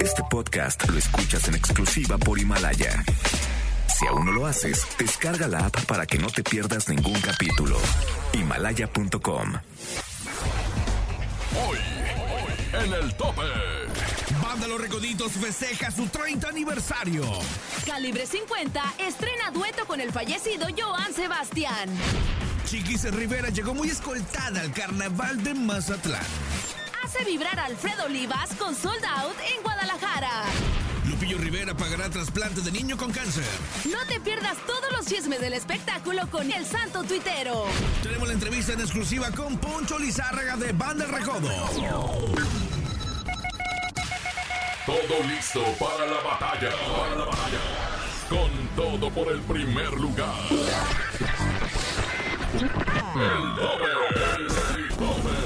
Este podcast lo escuchas en exclusiva por Himalaya. Si aún no lo haces, descarga la app para que no te pierdas ningún capítulo. Himalaya.com. Hoy, en el tope. Banda Los Recoditos festeja su 30 aniversario. Calibre 50 estrena dueto con el fallecido Joan Sebastián. Chiquis Rivera llegó muy escoltada al carnaval de Mazatlán. Hace vibrar a Alfredo Olivas con Sold Out en Guadalajara. Lupillo Rivera pagará trasplante de niño con cáncer. No te pierdas todos los chismes del espectáculo con El Santo Tuitero. Tenemos la entrevista en exclusiva con Poncho Lizárraga de Banda El Recodo. Todo listo para la batalla. Para la batalla. Con todo por el primer lugar. El tope. El tope.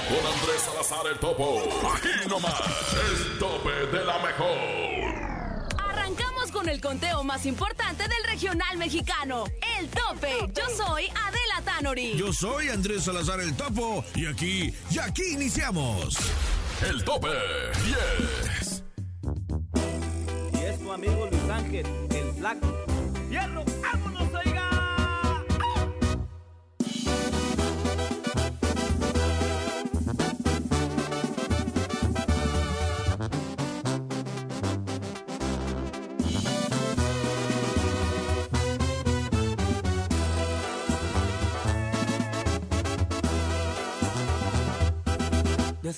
Con Andrés Salazar el Topo. Aquí nomás. El tope de la mejor. Arrancamos con el conteo más importante del regional mexicano. El tope. Yo soy Adela Tanori. Yo soy Andrés Salazar el Topo y aquí, y aquí iniciamos. El tope 10. Y es tu amigo Luis Ángel, el flaco. ¡Hierro!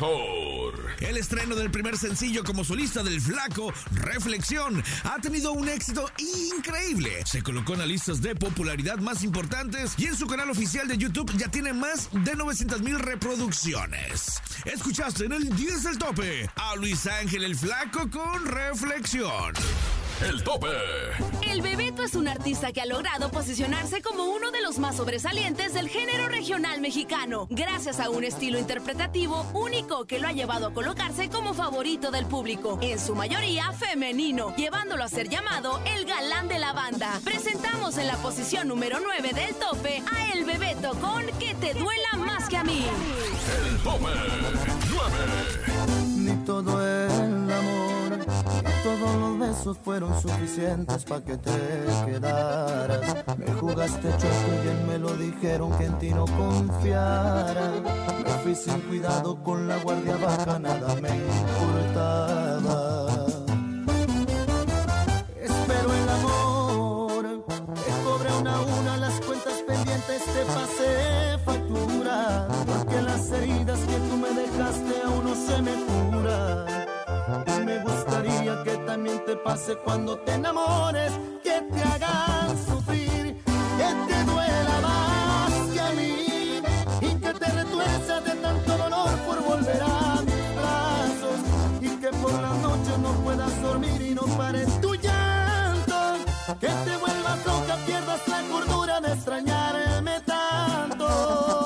Mejor. El estreno del primer sencillo como solista del Flaco, Reflexión, ha tenido un éxito increíble. Se colocó en las listas de popularidad más importantes y en su canal oficial de YouTube ya tiene más de 900 mil reproducciones. Escuchaste en el 10 del tope a Luis Ángel el Flaco con Reflexión. el tope. El Bebeto es un artista que ha logrado posicionarse como uno de los más sobresalientes del género regional mexicano, gracias a un estilo interpretativo único que lo ha llevado a colocarse como favorito del público, en su mayoría femenino, llevándolo a ser llamado el galán de la banda. Presentamos en la posición número 9 del tope a El Bebeto con Que te duela más que a mí. El tope 9. Ni todo el todos los besos fueron suficientes para que te quedaras. Me jugaste chueco y bien me lo dijeron que en ti no confiara. Me fui sin cuidado con la guardia baja, nada me importaba. Te pase cuando te enamores, que te hagan sufrir, que te duela más que a mí y que te retuerzas de tanto dolor por volver a mis brazos y que por la noche no puedas dormir y no pares tu llanto, que te vuelvas loca, pierdas la cordura de extrañarme tanto.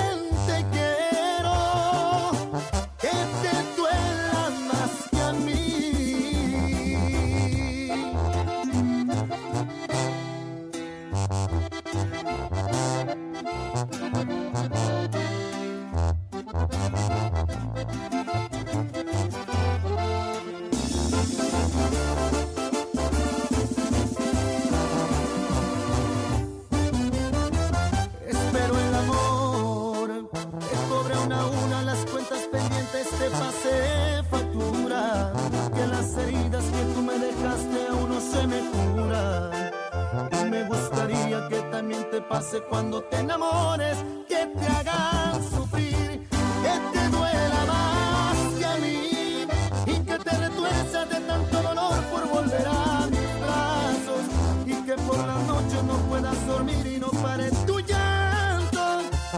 te pasé factura. Que las heridas que tú me dejaste aún no se me curan. Y me gustaría que también te pase cuando te enamores, que te hagan sufrir, que te duela más que a mí y que te retuerzas de tanto dolor por volver a mis brazos y que por la noche no puedas dormir y no pares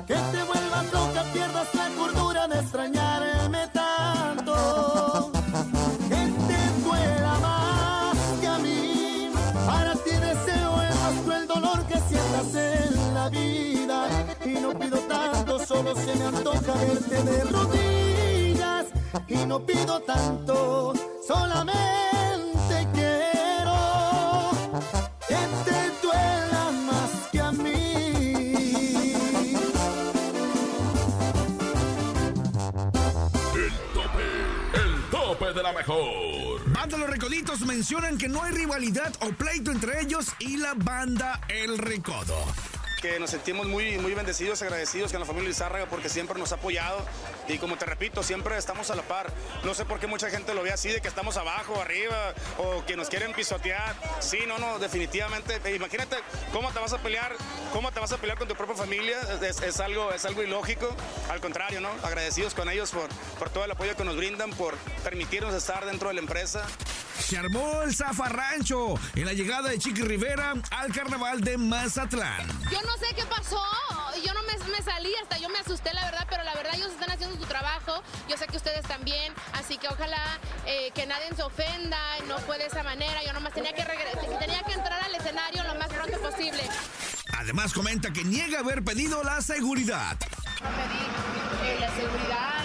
que te vuelvas loca, pierdas la cordura de extrañarme tanto. Que te duela más que a mí, para ti deseo el más cruel dolor que sientas en la vida. Y no pido tanto, solo se me antoja verte de rodillas. Y no pido tanto, solamente De la mejor. Banda Los Recoditos mencionan que no hay rivalidad o pleito entre ellos y la banda El Recodo. Nos sentimos muy, muy bendecidos, agradecidos con la familia Lizárraga porque siempre nos ha apoyado y como te repito, siempre estamos a la par. No sé por qué mucha gente lo ve así, de que estamos abajo, arriba o que nos quieren pisotear. Sí, no, no, definitivamente. Imagínate cómo te vas a pelear, cómo te vas a pelear con tu propia familia. Es, es algo, es algo ilógico. Al contrario, ¿no? Agradecidos con ellos por, por todo el apoyo que nos brindan, por permitirnos estar dentro de la empresa. Se armó el zafarrancho en la llegada de Chiqui Rivera al carnaval de Mazatlán. Yo no sé qué pasó, yo no me, me salí, hasta yo me asusté, la verdad, pero la verdad ellos están haciendo su trabajo, yo sé que ustedes también, así que ojalá eh, que nadie se ofenda, no fue de esa manera, yo nomás tenía que, tenía que entrar al escenario lo más pronto posible. Además comenta que niega haber pedido la seguridad. No pedí eh, la seguridad,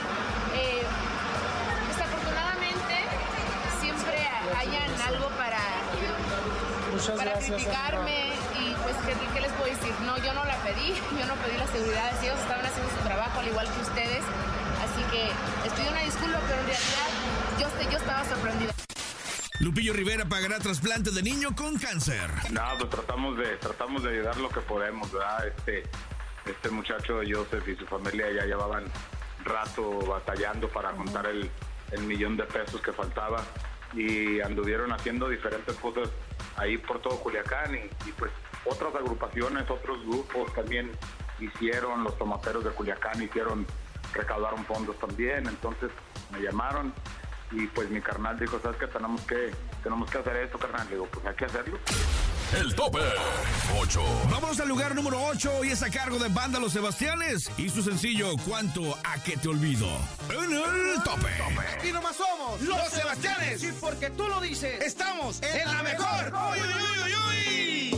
algo para, para criticarme y pues ¿qué, qué les puedo decir? No, yo no la pedí, yo no pedí la seguridad, ellos estaban haciendo su trabajo al igual que ustedes, así que les pido una disculpa, pero en realidad yo, yo estaba sorprendida. Lupillo Rivera pagará trasplante de niño con cáncer. Nada, pues tratamos de, tratamos de ayudar lo que podemos, ¿verdad? Este, este muchacho Joseph y su familia ya llevaban rato batallando para juntar el, el millón de pesos que faltaba y anduvieron haciendo diferentes cosas ahí por todo Culiacán y, y pues otras agrupaciones, otros grupos también hicieron, los tomateros de Culiacán hicieron, recaudaron fondos también, entonces me llamaron y pues mi carnal dijo, ¿sabes qué? Tenemos que, tenemos que hacer esto, carnal. Le digo, pues hay que hacerlo. El tope 8. Vamos al lugar número 8 y es a cargo de Banda Los Sebastianes y su sencillo ¿Cuánto a que te olvido? En el tope. Y nomás somos Los Sebastianes. Y porque tú lo dices, Estamos en la mejor. ¡Uy, uy, uy, uy,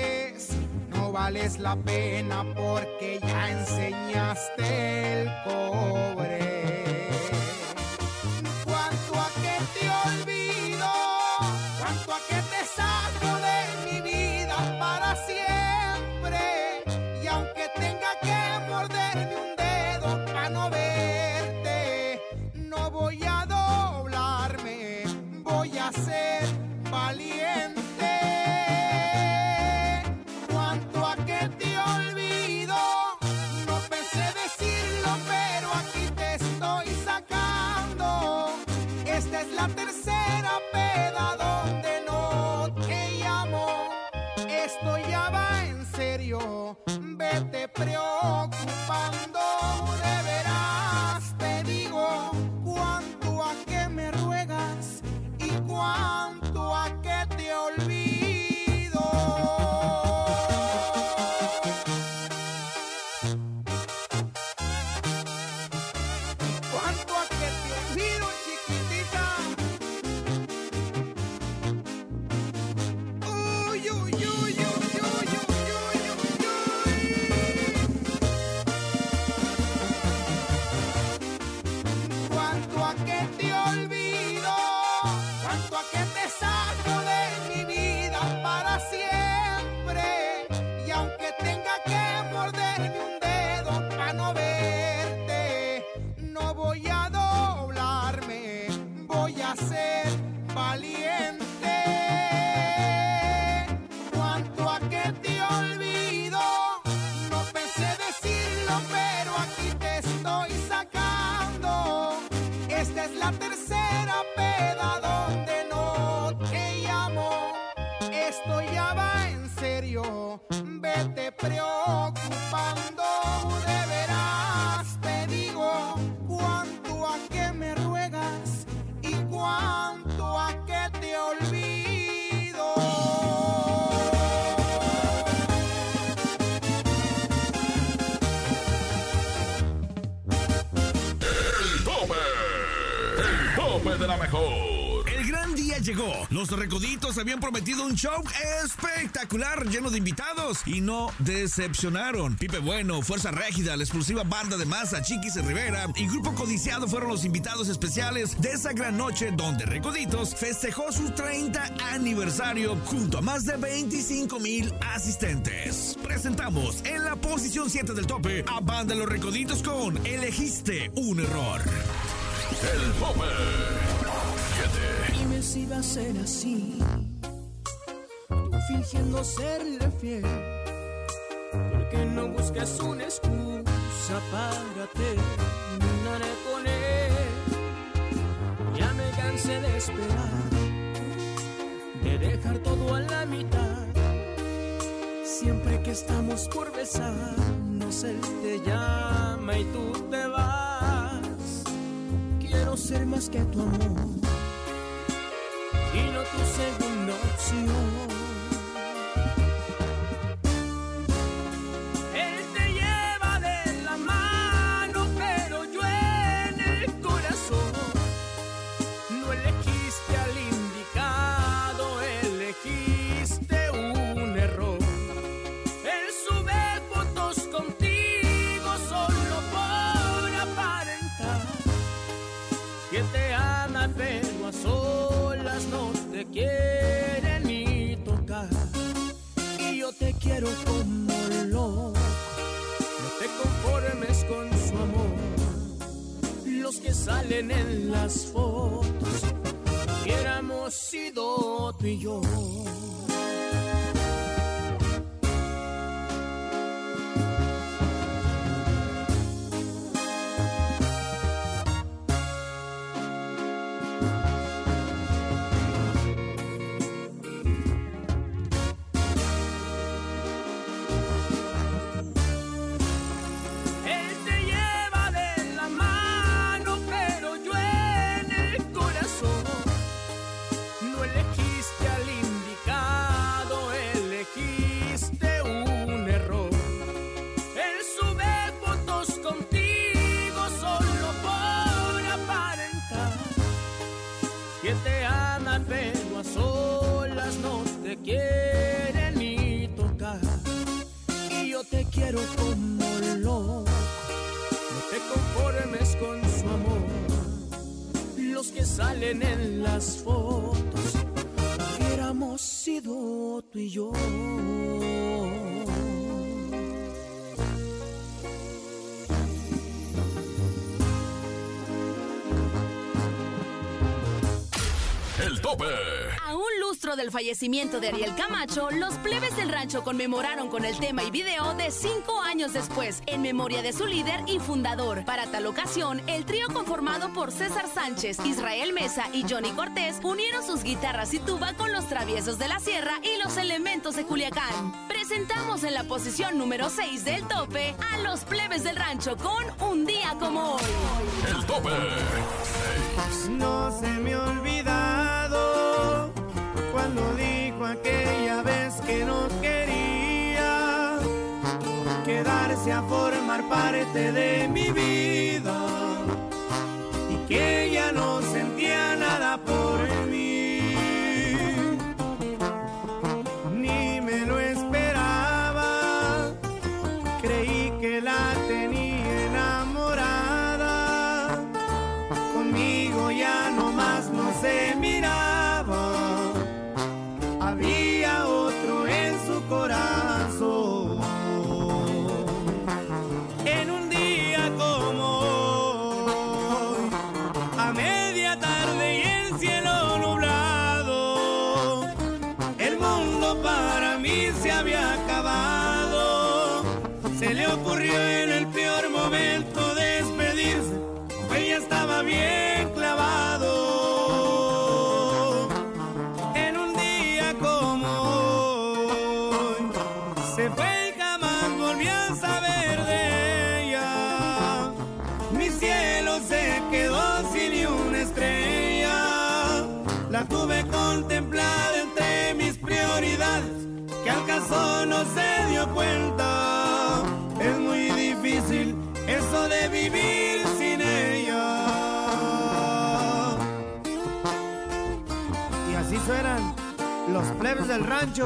No vales la pena porque ya enseñaste el cobre. Cuanto a que te olvido, cuanto a que te saco de mi vida para siempre. Y aunque tenga que morderme un dedo para no verte, no voy a doblarme, voy a ser valiente. Pero aquí te estoy sacando. Esta es la tercera Los recoditos habían prometido un show espectacular, lleno de invitados, y no decepcionaron. Pipe Bueno, Fuerza Régida, la exclusiva banda de masa, Chiquis y Rivera y Grupo Codiciado fueron los invitados especiales de esa gran noche donde Recoditos festejó su 30 aniversario junto a más de 25 mil asistentes. Presentamos en la posición 7 del tope a Banda Los Recoditos con Elegiste un error. El. Va a ser así. Tú fingiendo serle fiel. Porque no buscas una excusa para terminar con él. Ya me cansé de esperar. De dejar todo a la mitad. Siempre que estamos por besarnos, él te llama y tú te vas. Quiero ser más que tu amor y no tu segunda opción. quieren ni tocar. Y yo te quiero como loco. No te conformes con su amor. Los que salen en las fotos, hubiéramos sido tú y yo. En las fotos hubiéramos sido tú y yo. El tope. A un lustro del fallecimiento de Ariel Camacho, los plebes del rancho conmemoraron con el tema y video de cinco años después, en memoria de su líder y fundador. Para tal ocasión, el trío conformado por César Sánchez, Israel Mesa y Johnny Cortés unieron sus guitarras y tuba con los traviesos de la sierra y los elementos de Culiacán. Presentamos en la posición número 6 del tope a los plebes del rancho con Un día como hoy. El tope. No se me ha olvidado cuando dijo aquella vez que no quería quedarse a formar parte de mi vida y que ya no sentía nada por mí. Y así suenan los plebes del rancho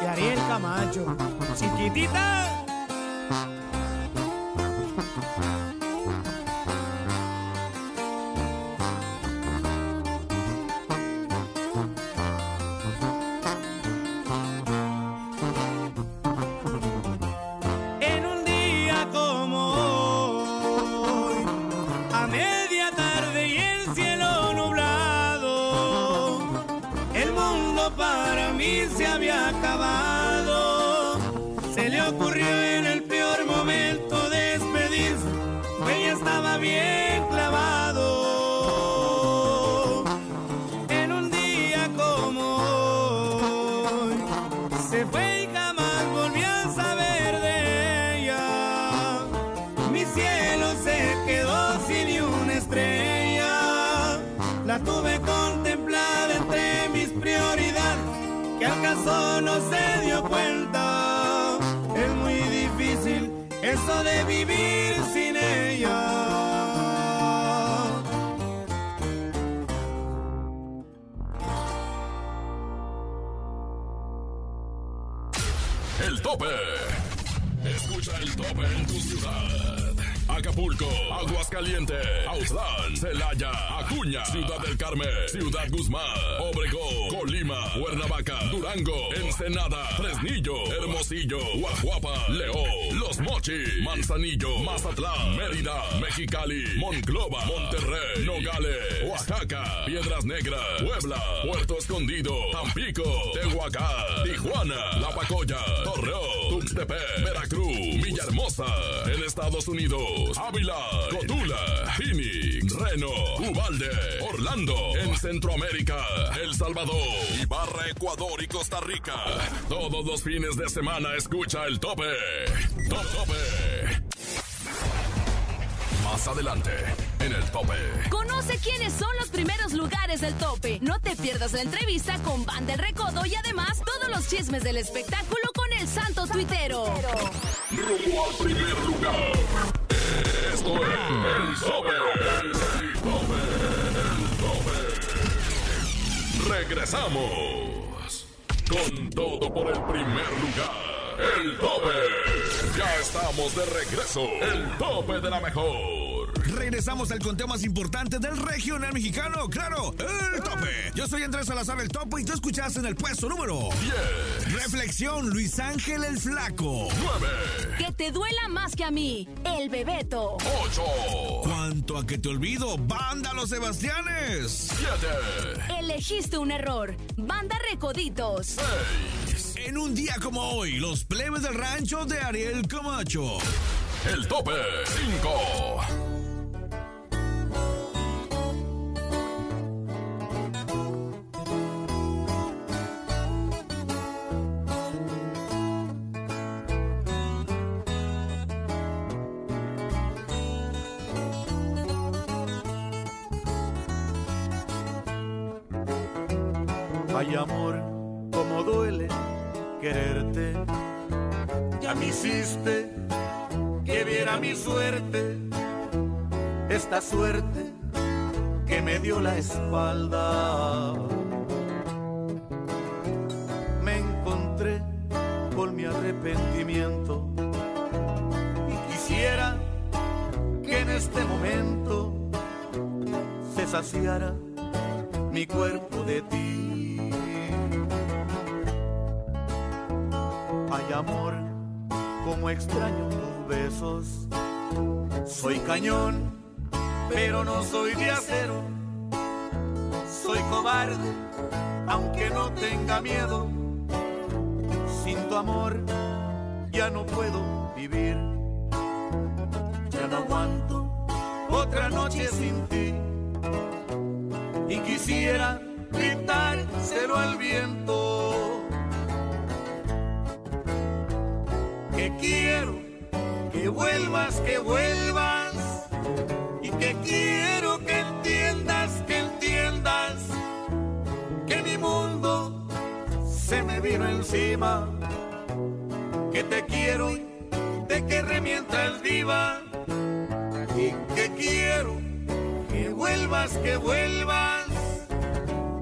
de Ariel Camacho. Chiquitita. Escucha el tope en tu ciudad. Acapulco, Aguascalientes, Autlán, Celaya, Acuña, Ciudad del Carmen, Ciudad Guzmán, Obregón, Colima, Cuernavaca, Durango, Ensenada, Fresnillo, Hermosillo, Guajuapa, León, Los Mochis, Manzanillo, Mazatlán, Mérida, Mexicali, Monclova, Monterrey, Nogales, Oaxaca, Piedras Negras, Puebla, Puerto Escondido, Tampico, Tehuacán, Tijuana, La Pacoya, Torreón, Tuxtepec, Veracruz, Villahermosa, en Estados Unidos, Ávila, Cotula, Phoenix, Reno, Ubalde, Orlando, en Centroamérica, El Salvador, Ibarra, Ecuador y Costa Rica. Todos los fines de semana escucha el tope. Top Tope. Más adelante, en el tope. Conoce quiénes son los primeros lugares del tope. No te pierdas la entrevista con Van del Recodo y además todos los chismes del espectáculo con el santo tuitero. Rumbo al primer lugar. Esto es el tope. El. El. Regresamos. Con todo por el primer lugar. El tope. Ya estamos de regreso. El tope de la mejor. Regresamos al conteo más importante del regional mexicano, claro, el tope. Yo soy Andrés Salazar el tope y tú escuchaste en el puesto número 10. Reflexión, Luis Ángel el Flaco. 9. Que te duela más que a mí, el Bebeto. 8. ¿Cuánto a que te olvido? ¡Banda Los Sebastianes! 7. Elegiste un error, Banda Recoditos. 6. En un día como hoy, los plebes del rancho de Ariel Camacho. El tope 5. Suerte que me dio la espalda. Me encontré con mi arrepentimiento y quisiera que en este momento se saciara mi cuerpo de ti. Ay amor, como extraño tus besos. Soy cañón, pero no soy de acero. Soy cobarde, aunque no tenga miedo. Sin tu amor ya no puedo vivir. Ya no aguanto otra noche sin ti y quisiera gritárselo al viento. Que quiero que vuelvas, que vuelvas vino encima. Que te quiero y te querré mientras viva y que quiero que vuelvas, que vuelvas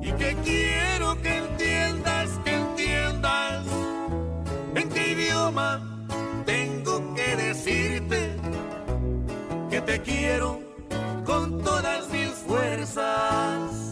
y que quiero que entiendas, que entiendas en qué idioma tengo que decirte que te quiero con todas mis fuerzas.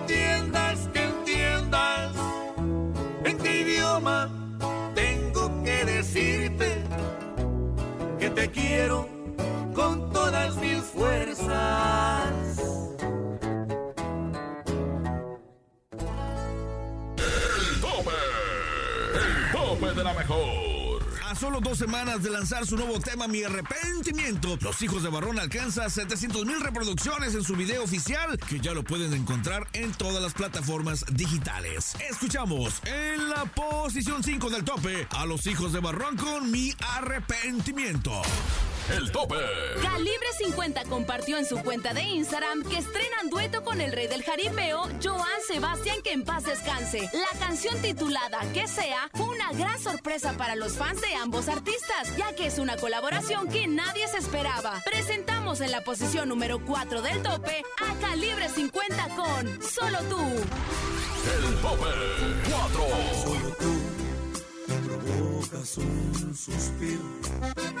quiero con todas mis fuerzas. El tope. El tope de la mejor. Solo dos semanas de lanzar su nuevo tema Mi Arrepentimiento, Los Hijos de Barrón alcanza 700 mil reproducciones en su video oficial, que ya lo pueden encontrar en todas las plataformas digitales. Escuchamos en la posición 5 del tope a Los Hijos de Barrón con Mi Arrepentimiento. El tope. Calibre 50 compartió en su cuenta de Instagram que estrenan dueto con el rey del jaripeo, Joan Sebastián, que en paz descanse. La canción titulada Que sea fue una gran sorpresa para los fans de ambos artistas, ya que es una colaboración que nadie se esperaba. Presentamos en la posición número 4 del tope a Calibre 50 con Solo tú. El tope 4. Solo tú provocas un suspiro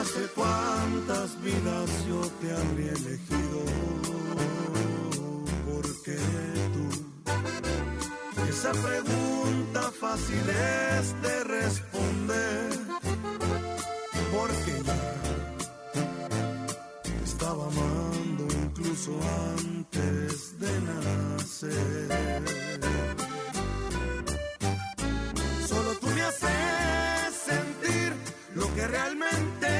Hace cuántas vidas yo te habría elegido. Porque tú, esa pregunta fácil es de responder. Porque te estaba amando incluso antes de nacer. Solo tú me haces sentir lo que realmente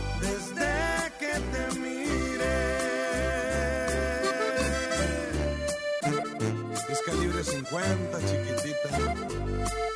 50, chiquitita.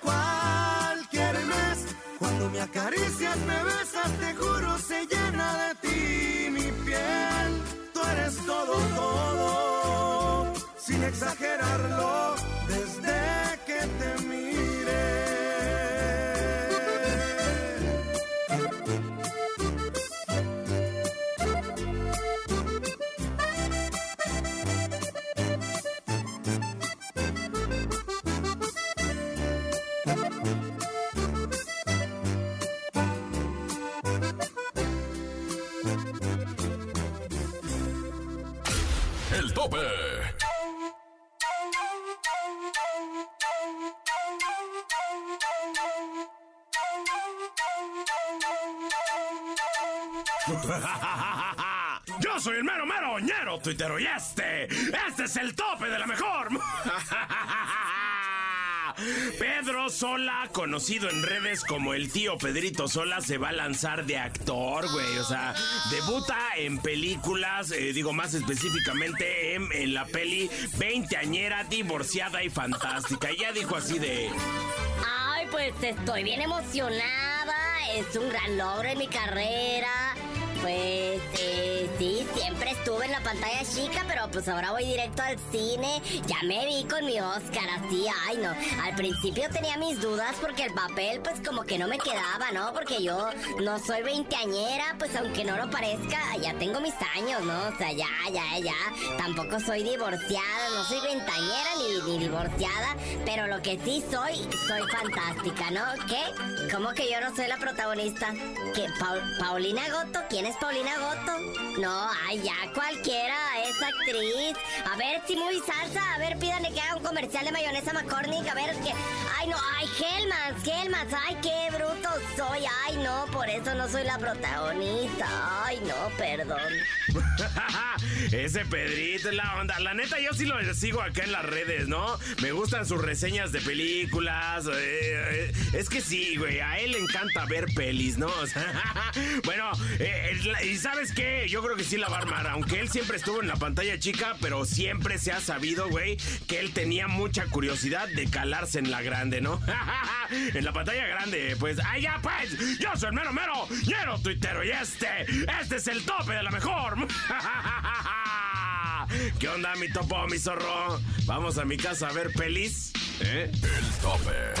Cualquier mes. Cuando me acaricias, me besas, te juro, se llena de ti mi piel. Tú eres todo, todo, sin exagerarlo, desde que te miré. El tope. Yo soy el mero mero ñero tuitero y este, este es el tope de la mejor. Pedro Sola, conocido en redes como el tío Pedrito Sola, se va a lanzar de actor, güey. O sea, debuta en películas, eh, digo más específicamente en, la peli Veinteañera, divorciada y fantástica. Y ya dijo así de... Ay, pues estoy bien emocionada. Es un gran logro en mi carrera. Pues eh, sí, siempre estuve en la pantalla chica, pero pues ahora voy directo al cine. Ya me vi con mi Oscar, así, ay no. Al principio tenía mis dudas porque el papel pues como que no me quedaba, ¿no? Porque yo no soy veinteañera, pues aunque no lo parezca, ya tengo mis años, ¿no? O sea, ya, ya, ya. Tampoco soy divorciada, no soy veinteañera ni, divorciada, pero lo que sí soy, soy fantástica, ¿no? ¿Qué? ¿Cómo que yo no soy la protagonista? Paul- ¿Paulina Goto? ¿Quién es Paulina Goto? No, ay, ya cualquiera es actriz. A ver, si muy salsa. A ver, pídanle que haga un comercial de mayonesa McCormick. A ver, que. Ay, no, ay, Helmans, Helmans. Ay, qué bruto soy. Ay, no, por eso no soy la protagonista. Ay, no, perdón. Ese Pedrito es la onda. La neta, yo sí lo sigo acá en las redes, ¿no? Me gustan sus reseñas de películas. eh, eh, es que sí, güey. A él le encanta ver pelis, ¿no? Bueno, eh, y ¿sabes qué? Yo creo que sí la va a armar. Aunque él siempre estuvo en la pantalla chica, pero siempre se ha sabido, güey, que él tenía mucha curiosidad de calarse en la grande, ¿no? en la pantalla grande, pues, ¡ay, ya, pues! Yo soy el mero, mero, ñero tuitero y este, este es el tope de la mejor. ¿Qué onda, mi topo, mi zorro? Vamos a mi casa a ver pelis. ¿Eh? El tope.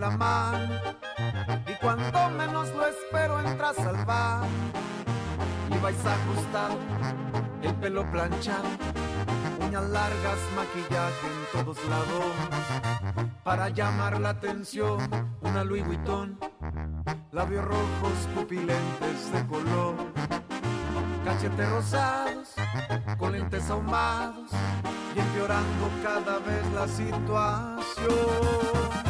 La mano y cuando menos lo espero entras al bar y vais ajustado, el pelo planchado, uñas largas, maquillaje en todos lados. Para llamar la atención, una Louis Vuitton, labios rojos, pupilentes de color, cachetes rosados con lentes ahumados y empeorando cada vez la situación.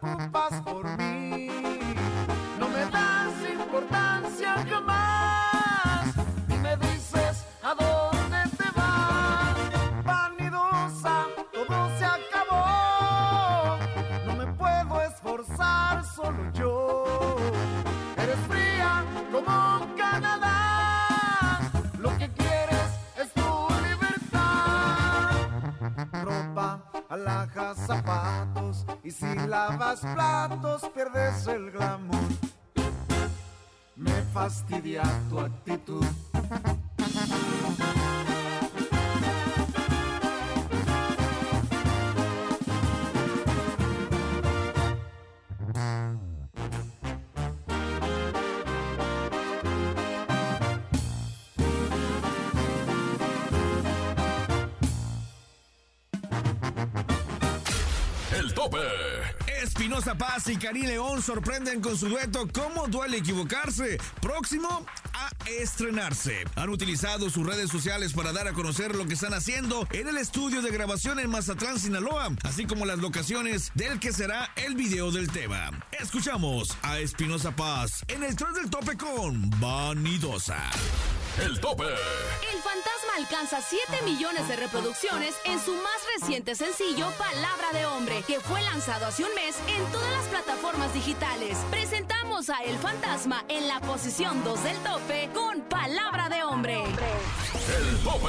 Jamás Y si lavas platos, pierdes el glamour. Me fastidia Espinosa Paz y Karim León sorprenden con su dueto ¿Cómo duele equivocarse? Próximo a estrenarse. Han utilizado sus redes sociales para dar a conocer lo que están haciendo en el estudio de grabación en Mazatlán, Sinaloa, así como las locaciones del que será el video del tema. Escuchamos a Espinosa Paz en el tren del tope con Vanidosa. El tope. El fantasma alcanza 7 millones de reproducciones en su más reciente sencillo Palabra de Hombre, que fue lanzado hace un mes en todas las plataformas digitales. Presentamos a El Fantasma en la posición 2 del tope con Palabra de Hombre. El tope.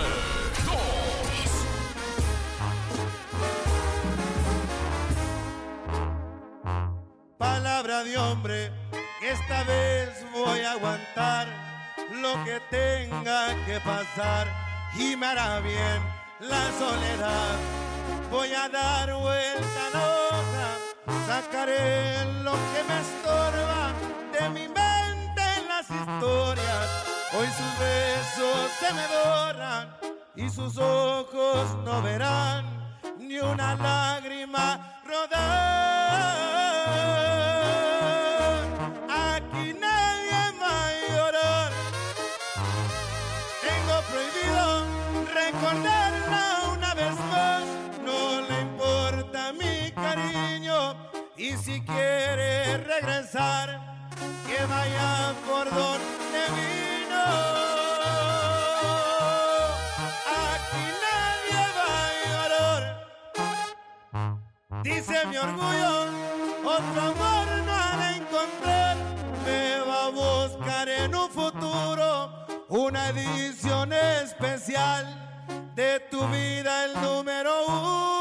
Palabra de hombre, que esta vez voy a aguantar lo que tenga que pasar y me hará bien la soledad. Voy a dar vuelta a la hoja, sacaré lo que me estorba de mi mente en las historias. Hoy sus besos se me borran y sus ojos no verán ni una lágrima rodar. Y si quiere regresar, que vaya por donde vino. Aquí nadie va a llorar. Dice mi orgullo, otro amor no encontrar. Me va a buscar en un futuro una edición especial de tu vida, el número uno.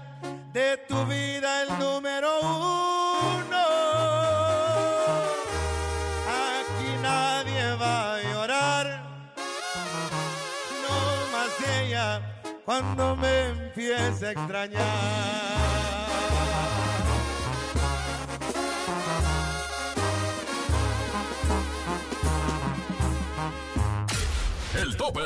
de tu vida, el número uno. Aquí nadie va a llorar, no más ella cuando me empiece a extrañar. El tope.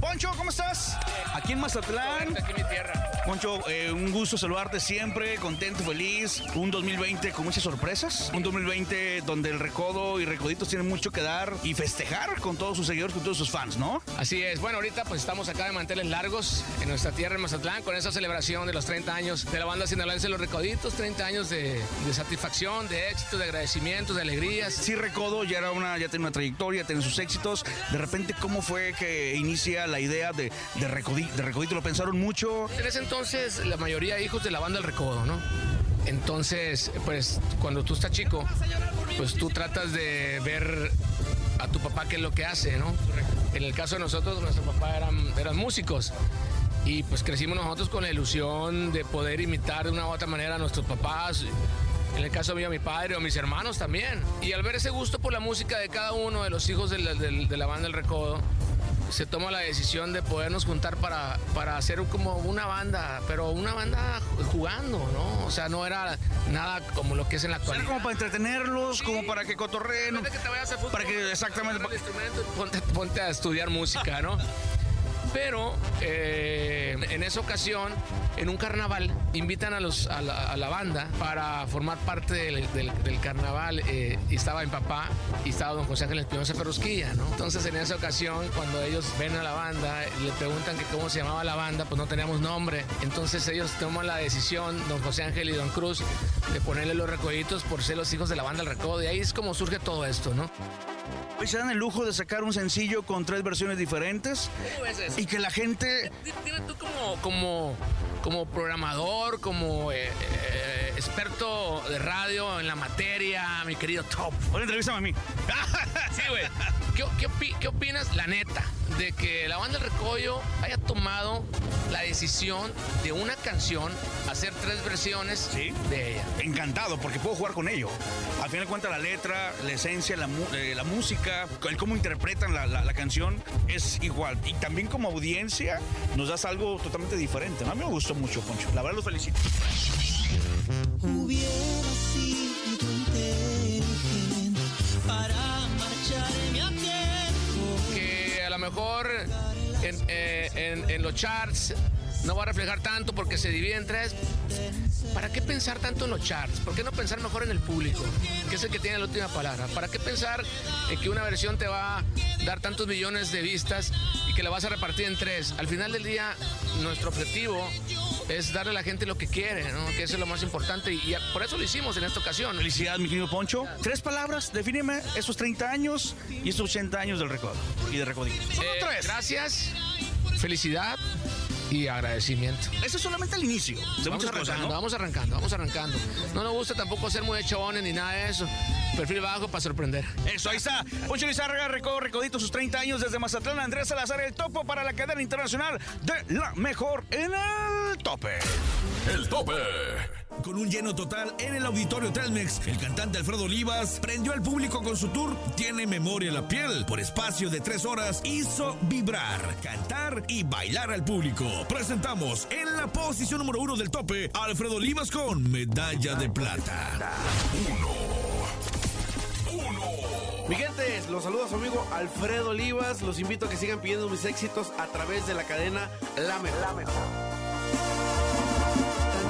Poncho, ¿cómo estás? Aquí en Mazatlán. Aquí en mi tierra. Poncho, eh, un gusto saludarte siempre, contento, feliz. Un 2020 con muchas sorpresas. Un 2020 donde el Recodo y Recoditos tienen mucho que dar y festejar con todos sus seguidores, con todos sus fans, ¿no? Así es. Bueno, ahorita pues estamos acá de manteles largos en nuestra tierra en Mazatlán con esa celebración de los 30 años de la banda sinaloense Los Recoditos, 30 años de, de satisfacción, de éxito, de agradecimientos, de alegrías. Sí, Recodo ya era una, ya tiene una trayectoria, tiene sus éxitos. De repente, ¿cómo fue que inicia la idea de, de, Recodi- de Recodito? ¿Lo pensaron mucho? En ese entonces la mayoría hijos de la banda El Recodo, ¿no? Entonces, pues cuando tú estás chico, pues tú tratas de ver a tu papá qué es lo que hace, ¿no? En el caso de nosotros, nuestro papá eran, eran músicos. Y pues crecimos nosotros con la ilusión de poder imitar de una u otra manera a nuestros papás. En el caso mío, a mi padre o a mis hermanos también. Y al ver ese gusto por la música de cada uno de los hijos de la, de- de la banda El Recodo, se toma la decisión de podernos juntar para, para hacer como una banda, pero una banda jugando, ¿no? O sea, no era nada como lo que es en la Era actualidad. como para entretenerlos, como para que cotorreen. que te vayas a fútbol, Para que, exactamente. agarra el instrumento y ponte, ponte a estudiar música, ¿no? Pero eh, en esa ocasión, en un carnaval, invitan a, los, a, la, banda para formar parte del, del- carnaval. eh, y estaba mi papá y estaba don José Ángel Espinosa Ferrusquilla, ¿no? Entonces, en esa ocasión, cuando ellos ven a la banda, le preguntan que cómo se llamaba la banda, pues no teníamos nombre. Entonces, ellos toman la decisión, don José Ángel y don Cruz, de ponerle los recoditos por ser los hijos de la banda El Recodo. Y ahí es como surge todo esto, ¿no? Hoy se dan el lujo de sacar un sencillo con tres versiones diferentes ¿Cómo ves eso? y que la gente Di- Dime tú como, como, como programador, como eh, eh, experto de radio en la materia, mi querido Top. Oye, entrevístame a mí. sí, güey. ¿Qué, qué qué opinas, la neta, de que la banda El Recollo haya tomado la decisión de una canción hacer tres versiones de ella? Encantado, porque puedo jugar con ello. Al final de cuentas, la letra, la esencia, la, eh, la música, el cómo interpretan la, la- la canción es igual. Y también como audiencia nos das algo totalmente diferente. ¿no? A mí me gustó mucho, Poncho. La verdad, los felicito. Mejor en, eh, en- en los charts no va a reflejar tanto porque se divide en tres, ¿para qué pensar tanto en los charts? ¿Por qué no pensar mejor en el público? Que es el que tiene la última palabra. ¿Para qué pensar en que una versión te va a dar tantos millones de vistas y que la vas a repartir en tres? Al final del día, nuestro objetivo es darle a la gente lo que quiere, ¿no? que eso es lo más importante y, y por eso lo hicimos en esta ocasión. Felicidades, mi querido Poncho. Tres palabras, defíneme esos 30 años y esos 80 años del récord y de recording. Solo Eh, tres. Gracias, felicidad y agradecimiento. Eso es solamente el inicio de Vamos muchas arrancando, cosas, ¿no? vamos arrancando, vamos arrancando. No nos gusta tampoco ser muy echones ni nada de eso. Perfil bajo para sorprender. Eso, ahí está. Poncho Lizárraga recodo recodito sus 30 años desde Mazatlán. Andrés Salazar, el topo para la cadena internacional de la mejor en el tope. El tope. Con un lleno total en el auditorio Telmex, el cantante Alfredo Olivas prendió al público con su tour Tiene memoria en la piel. Por espacio de tres horas hizo vibrar, cantar y bailar al público. Presentamos en la posición número uno del tope a Alfredo Olivas con medalla de plata. Mi gente, los saluda su amigo Alfredo Olivas. Los invito a que sigan pidiendo mis éxitos a través de la cadena La Mejor. Tan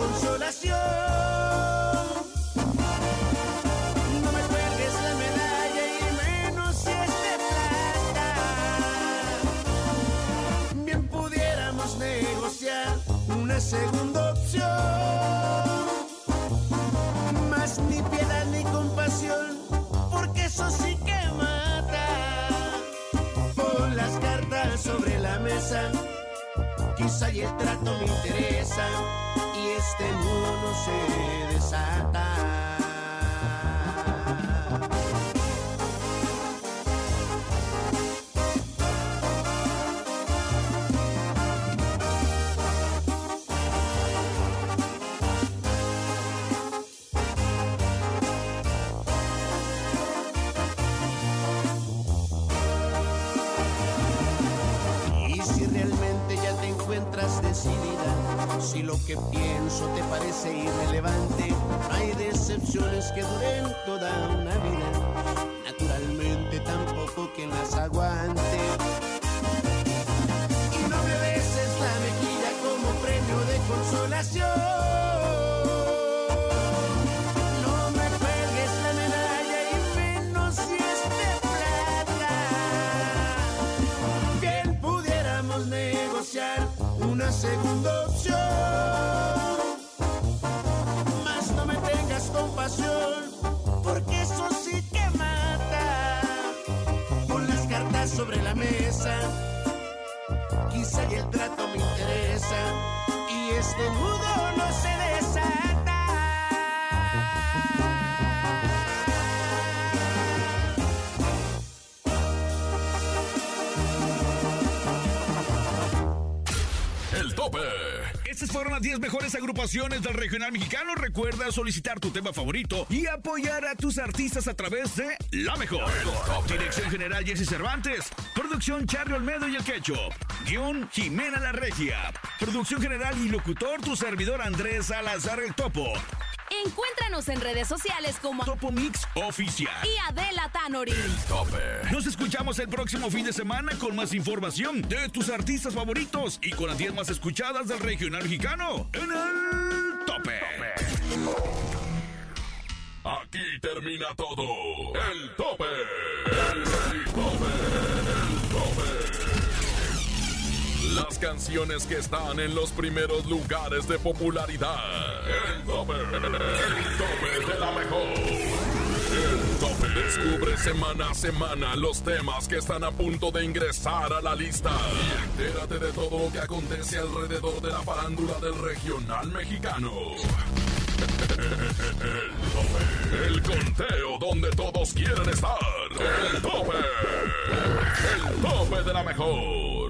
Consolación. No me cuelgues la medalla y menos si es de plata. Bien pudiéramos negociar una segunda opción. Más ni piedad ni compasión, porque eso sí que mata. Pon las cartas sobre la mesa quizá y el trato me interesa este no se desata. Lo que pienso te parece irrelevante, hay decepciones que duren toda una vida. Naturalmente tampoco quien las Estas fueron las 10 mejores agrupaciones del regional mexicano. Recuerda solicitar tu tema favorito y apoyar a tus artistas a través de La Mejor. Dirección General Jesse Cervantes. Producción Charlie Olmedo y El Quecho. Guión Jimena La Regia. Producción General y locutor tu servidor Andrés Salazar El Topo. Encuéntranos en redes sociales como Topo Mix Oficial. y Adela Tanori. Nos escuchamos el próximo fin de semana con más información de tus artistas favoritos y con las 10 más escuchadas del regional mexicano en el tope. Aquí termina todo. El tope. Las canciones que están en los primeros lugares de popularidad. El tope. El tope de la mejor. El tope. Descubre semana a semana los temas que están a punto de ingresar a la lista. Y entérate de todo lo que acontece alrededor de la farándula del regional mexicano. El tope. El conteo donde todos quieren estar. El tope. El tope de la mejor.